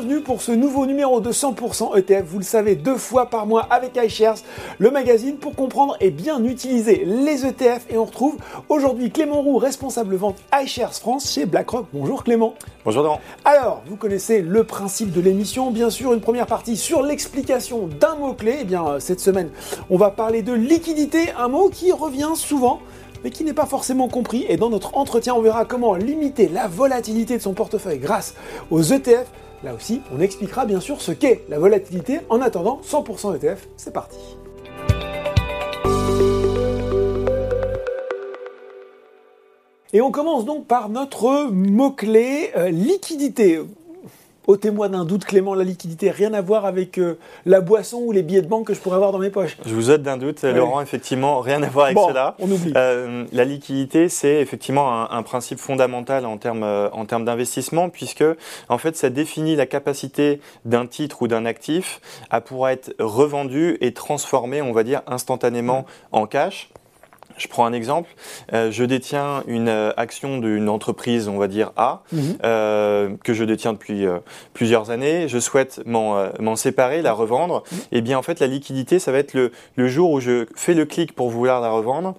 bienvenue pour ce nouveau numéro de 100% ETF. Vous le savez, deux fois par mois avec iShares, le magazine pour comprendre et bien utiliser les ETF. Et on retrouve aujourd'hui Clément Roux, responsable vente iShares France chez BlackRock. Bonjour Clément. Bonjour Laurent. Alors, vous connaissez le principe de l'émission, bien sûr, une première partie sur l'explication d'un mot-clé. Eh bien, cette semaine, on va parler de liquidité, un mot qui revient souvent mais qui n'est pas forcément compris. Et dans notre entretien, on verra comment limiter la volatilité de son portefeuille grâce aux ETF. Là aussi, on expliquera bien sûr ce qu'est la volatilité. En attendant, 100% ETF, c'est parti. Et on commence donc par notre mot-clé euh, liquidité ôtez-moi d'un doute, Clément, la liquidité, rien à voir avec euh, la boisson ou les billets de banque que je pourrais avoir dans mes poches. Je vous ôte d'un doute, Laurent, effectivement, rien à voir avec cela. On oublie. Euh, la liquidité, c'est effectivement un, principe fondamental en termes euh, en termes d'investissement, puisque en fait, ça définit la capacité d'un titre ou d'un actif à pouvoir être revendu et transformé, on va dire, instantanément en cash. Je prends un exemple. Euh, je détiens une euh, action d'une entreprise, on va dire A, mhm. euh, que je détiens depuis plusieurs années. Je souhaite m'en séparer, la revendre. Mhm. Et eh bien, en fait, la liquidité, ça va être le, le jour où je fais le clic pour vouloir la revendre.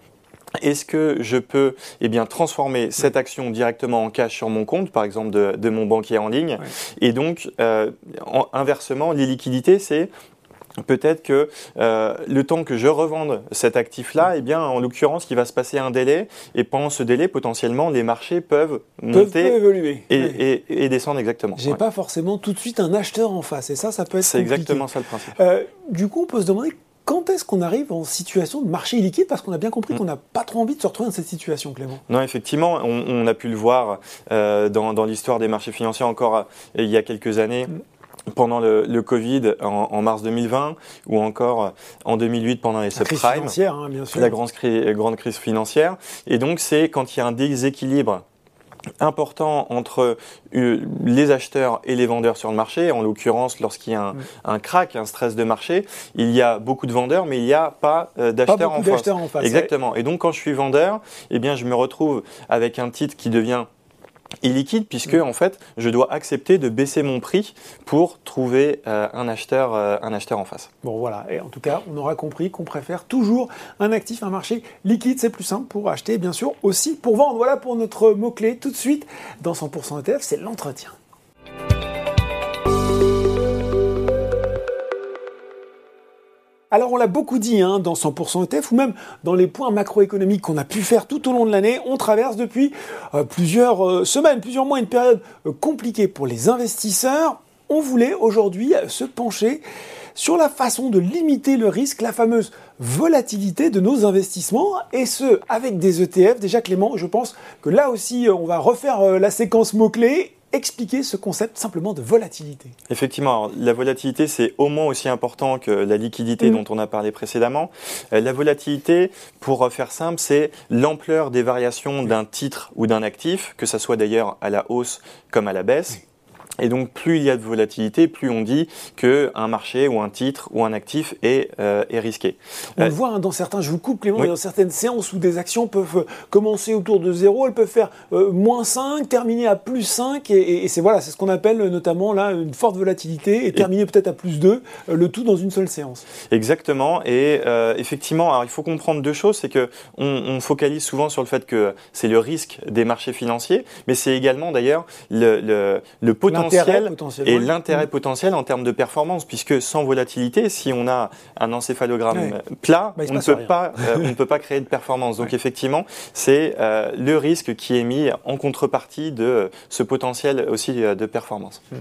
Est-ce que je peux eh bien, transformer cette action directement en cash sur mon compte, par exemple de, de mon banquier en ligne? Et donc, inversement, les liquidités, c'est peut-être que euh, le temps que je revende cet actif-là, eh bien, en l'occurrence, il va se passer un délai, et pendant ce délai, potentiellement, les marchés peuvent, monter évoluer. Et, descendre exactement. J'ai pas forcément tout de suite un acheteur en face, et ça, ça peut être. C'est exactement ça le principe. Euh, du coup, on peut se demander quand est-ce qu'on arrive en situation de marché illiquide Parce qu'on a bien compris mm. qu'on n'a pas trop envie de se retrouver dans cette situation, Clément. Non, effectivement, on, a pu le voir euh, dans, l'histoire des marchés financiers encore il y a quelques années. Mm pendant le, le Covid en, mars 2020 ou encore en 2008 pendant les subprimes, hein, la grande, grande crise financière. Et donc c'est quand il y a un déséquilibre important entre euh, les acheteurs et les vendeurs sur le marché. En l'occurrence, lorsqu'il y a un, un, crack, un stress de marché, il y a beaucoup de vendeurs, mais il n'y a pas euh, d'acheteurs en, en, face. Exactement. Et donc, quand je suis vendeur, eh bien, je me retrouve avec un titre qui devient illiquide puisque mm. en fait je dois accepter de baisser mon prix pour trouver euh, un acheteur euh, un acheteur en face. Bon voilà et en tout cas on aura compris qu'on préfère toujours un actif un marché liquide c'est plus simple pour acheter bien sûr aussi pour vendre voilà pour notre mot clé tout de suite dans 100% ETF c'est l'entretien. Alors on l'a beaucoup dit hein, dans 100% ETF ou même dans les points macroéconomiques qu'on a pu faire tout au long de l'année, on traverse depuis euh, plusieurs euh, semaines, plusieurs mois une période euh, compliquée pour les investisseurs. On voulait aujourd'hui se pencher sur la façon de limiter le risque, la fameuse volatilité de nos investissements, et ce, avec des ETF. Déjà Clément, je pense que là aussi, on va refaire la séquence mots-clés expliquer ce concept simplement de volatilité. Effectivement, la volatilité, c'est au moins aussi important que la liquidité mm. dont on a parlé précédemment. Euh, la volatilité, pour faire simple, c'est l'ampleur des variations d'un titre ou d'un actif, que ce soit d'ailleurs à la hausse comme à la baisse. Et donc, plus il y a de volatilité, plus on dit qu'un marché ou un titre ou un actif est, euh, est risqué. On le euh, voit hein, dans certains, je vous coupe Clément, dans certaines séances où des actions peuvent euh, commencer autour de 0, elles peuvent faire moins 5, terminer à plus 5, et, c'est voilà, c'est ce qu'on appelle notamment là une forte volatilité, et terminer peut-être à plus 2, le tout dans une seule séance. Exactement, et effectivement, alors il faut comprendre deux choses, c'est que on, focalise souvent sur le fait que c'est le risque des marchés financiers, mais c'est également d'ailleurs le, le, le potentiel et l'intérêt potentiel en termes de performance, puisque sans volatilité, si on a un encéphalogramme plat, bah, on, ne peut pas, euh, on ne peut pas créer de performance. Donc effectivement, c'est euh, le risque qui est mis en contrepartie de ce potentiel aussi euh, de performance. Hmm.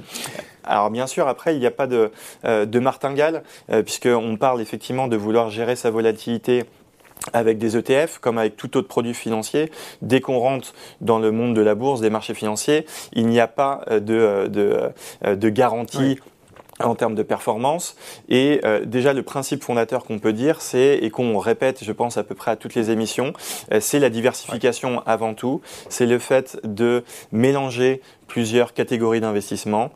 Alors bien sûr, après, il n'y a pas de, de martingale, puisqu'on parle effectivement de vouloir gérer sa volatilité avec des ETF, comme avec tout autre produit financier, dès qu'on rentre dans le monde de la bourse, des marchés financiers, il n'y a pas euh, de, euh, de, euh, de garantie. en termes de performance. Et déjà, le principe fondateur qu'on peut dire, c'est, et qu'on répète, je pense, à peu près à toutes les émissions, c'est la diversification avant tout. C'est le fait de mélanger plusieurs catégories d'investissement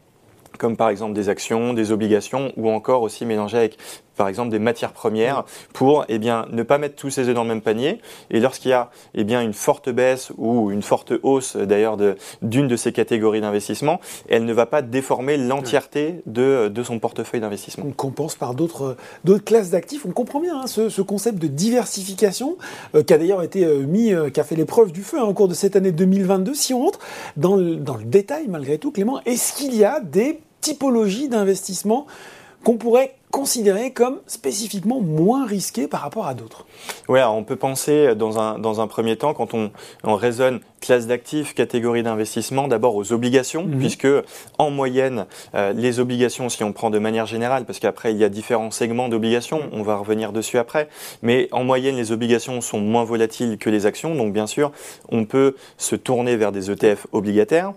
comme par exemple des actions, des obligations, ou encore aussi mélanger avec par exemple des matières premières pour eh bien, ne pas mettre tous ses œufs dans le même panier. Et lorsqu'il y a eh bien, une forte baisse ou une forte hausse d'ailleurs d'une de, ces catégories d'investissement, elle ne va pas déformer l'entièreté de, de, son portefeuille d'investissement. On compense par d'autres classes d'actifs. On comprend bien hein, ce, ce, concept de diversification euh, qui a d'ailleurs été euh, mis, euh, qui a fait l'épreuve du feu hein, au cours de cette année 2022. Si on entre dans dans le détail malgré tout, Clément, est-ce qu'il y a des typologies d'investissement qu'on pourrait considérer comme spécifiquement moins risqué par rapport à d'autres Oui, on peut penser dans un, dans un premier temps, quand on, on raisonne classe d'actifs, catégorie d'investissement, d'abord aux obligations, mhm. puisque en moyenne, euh, les obligations, si on prend de manière générale, parce qu'après il y a différents segments d'obligations, on va revenir dessus après, mais en moyenne, les obligations sont moins volatiles que les actions, donc bien sûr, on peut se tourner vers des ETF obligataires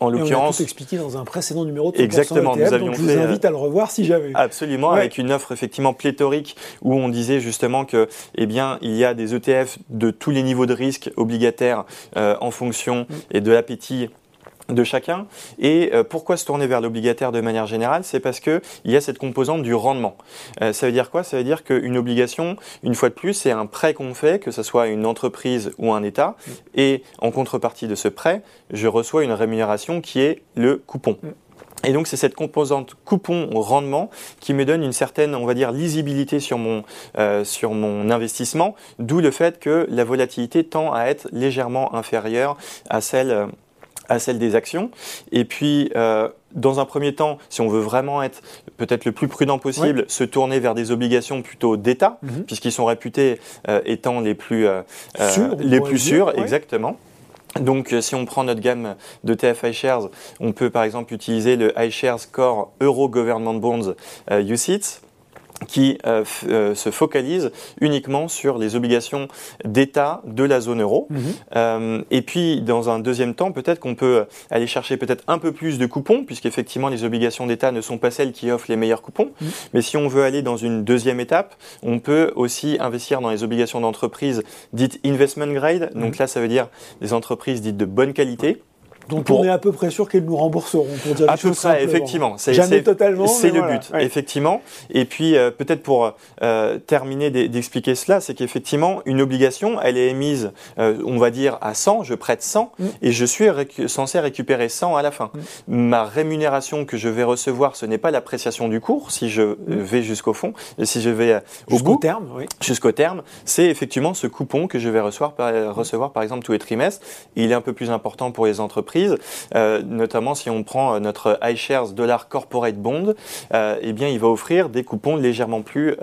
en l'occurrence. expliqué dans un précédent numéro de Exactement, nous avions donc je vous invite à le revoir si jamais. Absolument, avec une offre effectivement pléthorique où on disait justement que, eh bien, il y a des ETF de tous les niveaux de risque obligataires euh, en fonction mm. et de l'appétit de chacun. Et euh, pourquoi se tourner vers l'obligataire de manière générale? C'est parce qu'il y a cette composante du rendement. Euh, ça veut dire quoi? Ça veut dire qu'une obligation, une fois de plus, c'est un prêt qu'on fait, que ce soit une entreprise ou un État. Mm. Et en contrepartie de ce prêt, je reçois une rémunération qui est le coupon. Mm. Et donc c'est cette composante coupon rendement qui me donne une certaine, on va dire, lisibilité sur mon, euh, sur mon investissement, d'où le fait que la volatilité tend à être légèrement inférieure à celle à celle des actions. Et puis, euh, dans un premier temps, si on veut vraiment être peut-être le plus prudent possible, se tourner vers des obligations plutôt d'État, mhm. puisqu'ils sont réputés euh, étant les plus, euh, les plus sûrs, exactement. Donc, si on prend notre gamme de TF iShares, on peut par exemple utiliser le iShares Core Euro Government Bonds UCITS qui euh, euh, se focalise uniquement sur les obligations d'État de la zone euro. Mhm. Euh, et puis, dans un deuxième temps, peut-être qu'on peut aller chercher peut-être un peu plus de coupons, puisqu'effectivement, les obligations d'État ne sont pas celles qui offrent les meilleurs coupons. Mhm. Mais si on veut aller dans une deuxième étape, on peut aussi investir dans les obligations d'entreprise dites investment grade. Donc mhm. là, ça veut dire des entreprises dites de bonne qualité. Donc on est à peu près sûr qu'ils nous rembourseront. Pour dire à peu près, effectivement. C'est, Jamais totalement. C'est le but, effectivement. Et puis euh, peut-être pour euh, terminer d'expliquer cela, c'est qu'effectivement une obligation, elle est émise, euh, on va dire à 100, je prête 100 mm. et je suis censé récupérer 100 à la fin. Mm. Ma rémunération que je vais recevoir, ce n'est pas l'appréciation du cours si je mm. vais jusqu'au fond, et si je vais au jusqu'au terme, oui. jusqu'au terme, c'est effectivement ce coupon que je vais recevoir par, recevoir par exemple tous les trimestres. Il est un peu plus important pour les entreprises euh, notamment si on prend euh, notre iShares Dollar Corporate Bond, euh, eh bien, il va offrir des coupons légèrement plus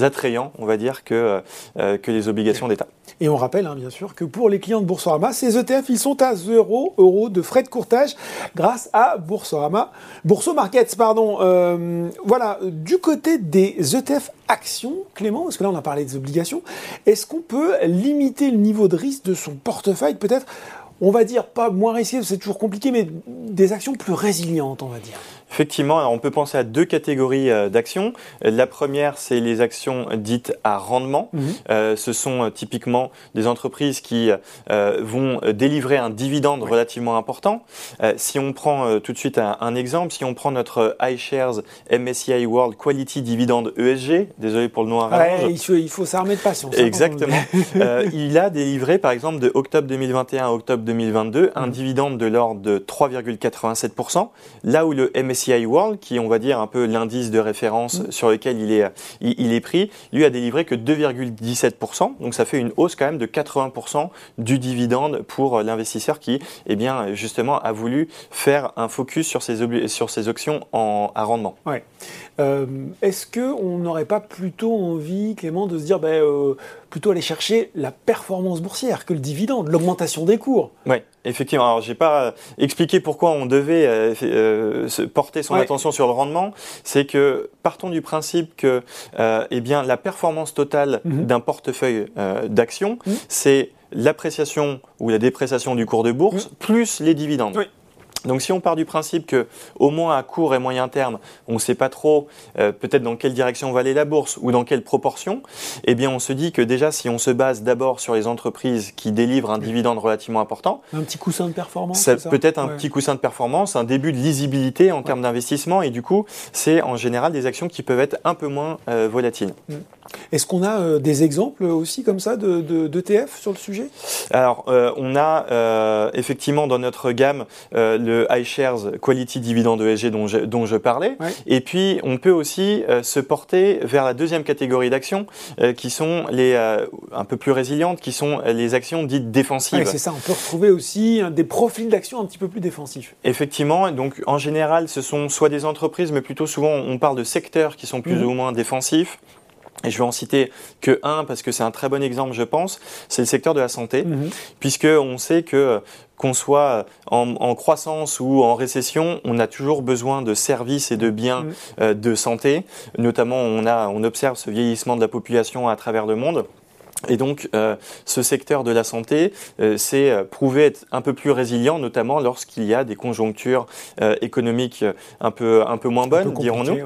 attrayants, on va dire, que, que les obligations d'État. Et on rappelle, hein, bien sûr, que pour les clients de Boursorama, ces ETF, ils sont à 0 euros de frais de courtage grâce à Boursorama, Bourso Markets, pardon. voilà, du côté des ETF actions, Clément, parce que là on a parlé des obligations, est-ce qu'on peut limiter le niveau de risque de son portefeuille peut-être on va dire pas moins risqué, c'est toujours compliqué, mais des actions plus résilientes, on va dire. Effectivement, on peut penser à deux catégories euh, d'actions. La première, c'est les actions dites à rendement. Mhm. Euh, ce sont euh, typiquement des entreprises qui vont délivrer un dividende relativement important. si on prend tout de suite un, exemple, si on prend notre iShares MSCI World Quality Dividend ESG, désolé pour le nom ouais, il faut, s'armer de patience. Hein, Exactement. il a délivré, par exemple, de octobre 2021 à octobre 2022, un mhm. dividende de l'ordre de 3,87%, là où le MSCI MSCI World, qui on va dire un peu l'indice de référence mm. sur lequel il est, il, est pris, lui a délivré que 2,17%. Donc ça fait une hausse quand même de 80% du dividende pour l'investisseur qui, eh bien, justement, a voulu faire un focus sur ses, sur ses options en, à rendement. Ouais. Euh, est-ce qu'on n'aurait pas plutôt envie, Clément, de se dire, ben, euh, plutôt aller chercher la performance boursière que le dividende, l'augmentation des cours Oui, effectivement. Alors, j'ai pas euh, expliqué pourquoi on devait porter son attention sur le rendement. C'est que partons du principe que, eh bien, la performance totale mhm. d'un portefeuille d'actions, mhm. c'est l'appréciation ou la dépréciation du cours de bourse mhm. plus les dividendes. Oui. Donc si on part du principe que au moins à court et moyen terme, on ne sait pas trop euh, peut-être dans quelle direction va aller la bourse ou dans quelle proportion, eh bien on se dit que déjà si on se base d'abord sur les entreprises qui délivrent un dividende relativement important, un petit coussin de performance, peut-être un petit coussin de performance, un début de lisibilité en termes d'investissement et du coup c'est en général des actions qui peuvent être un peu moins euh, volatiles. Mm. Est-ce qu'on a euh, des exemples aussi comme ça de, d'ETF sur le sujet? Alors, on a effectivement dans notre gamme le iShares Quality Dividend ESG dont je, dont je parlais. Et puis, on peut aussi euh, se porter vers la deuxième catégorie d'actions euh, qui sont les euh, un peu plus résilientes, qui sont les actions dites défensives. c'est ça, on peut retrouver aussi des profils d'actions un petit peu plus défensifs. Effectivement, donc en général, ce sont soit des entreprises, mais plutôt souvent on parle de secteurs qui sont plus mhm. ou moins défensifs. Et je vais en citer que un parce que c'est un très bon exemple, je pense. C'est le secteur de la santé, mhm. puisque on sait que qu'on soit en, croissance ou en récession, on a toujours besoin de services et de biens mm. euh, de santé. Notamment, on, a, on observe ce vieillissement de la population à travers le monde. Et donc, euh, ce secteur de la santé euh, s'est prouvé être un peu plus résilient, notamment lorsqu'il y a des conjonctures économiques un peu, un peu moins bonnes, dirons-nous.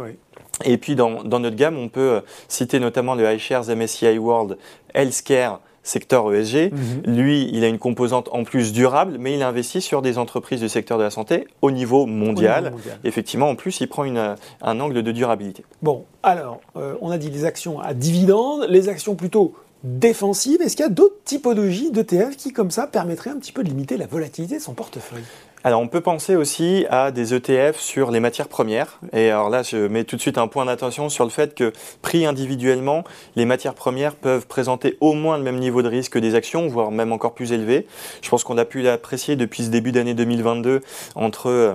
Et puis, dans, dans, notre gamme, on peut citer notamment le iShares MSCI World Healthcare secteur ESG. Mhm. Lui, il a une composante en plus durable, mais il investit sur des entreprises du secteur de la santé au niveau mondial. Effectivement, en plus, il prend une, un angle de durabilité. Bon, alors, euh, on a dit les actions à dividendes, les actions plutôt défensives. Est-ce qu'il y a d'autres typologies d'ETF qui, comme ça, permettraient un petit peu de limiter la volatilité de son portefeuille? Alors on peut penser aussi à des ETF sur les matières premières. Et alors là, je mets tout de suite un point d'attention sur le fait que pris individuellement, les matières premières peuvent présenter au moins le même niveau de risque que des actions, voire même encore plus élevé. Je pense qu'on a pu l'apprécier depuis ce début d'année 2022 entre euh,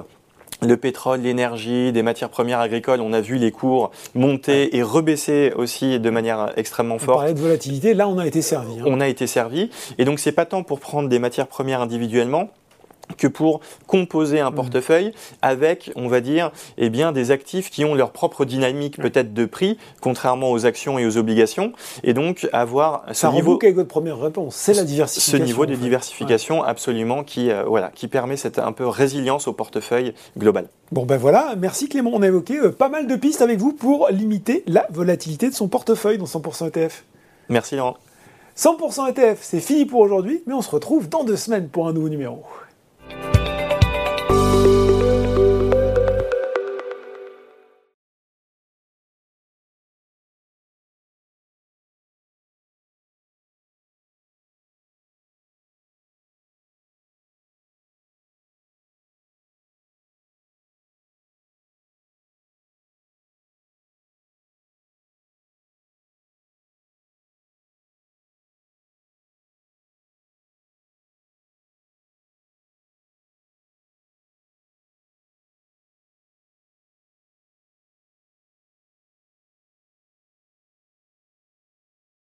le pétrole, l'énergie, des matières premières agricoles, on a vu les cours monter et rebaisser aussi de manière extrêmement forte. On parlait de volatilité, là on a été servi. Hein. On a été servi. Et donc c'est pas tant pour prendre des matières premières individuellement, que pour composer un mmh. portefeuille avec, on va dire, eh bien, des actifs qui ont leur propre dynamique peut-être de prix, contrairement aux actions et aux obligations, et donc avoir ce Ça niveau. avec votre première réponse, c'est la diversification. Ce niveau de diversification, absolument, qui euh, voilà, qui permet cette un peu résilience au portefeuille global. Bon ben voilà, merci Clément. On a évoqué euh, pas mal de pistes avec vous pour limiter la volatilité de son portefeuille dans 100% ETF. Merci Laurent. 100% ETF, c'est fini pour aujourd'hui, mais on se retrouve dans deux semaines pour un nouveau numéro.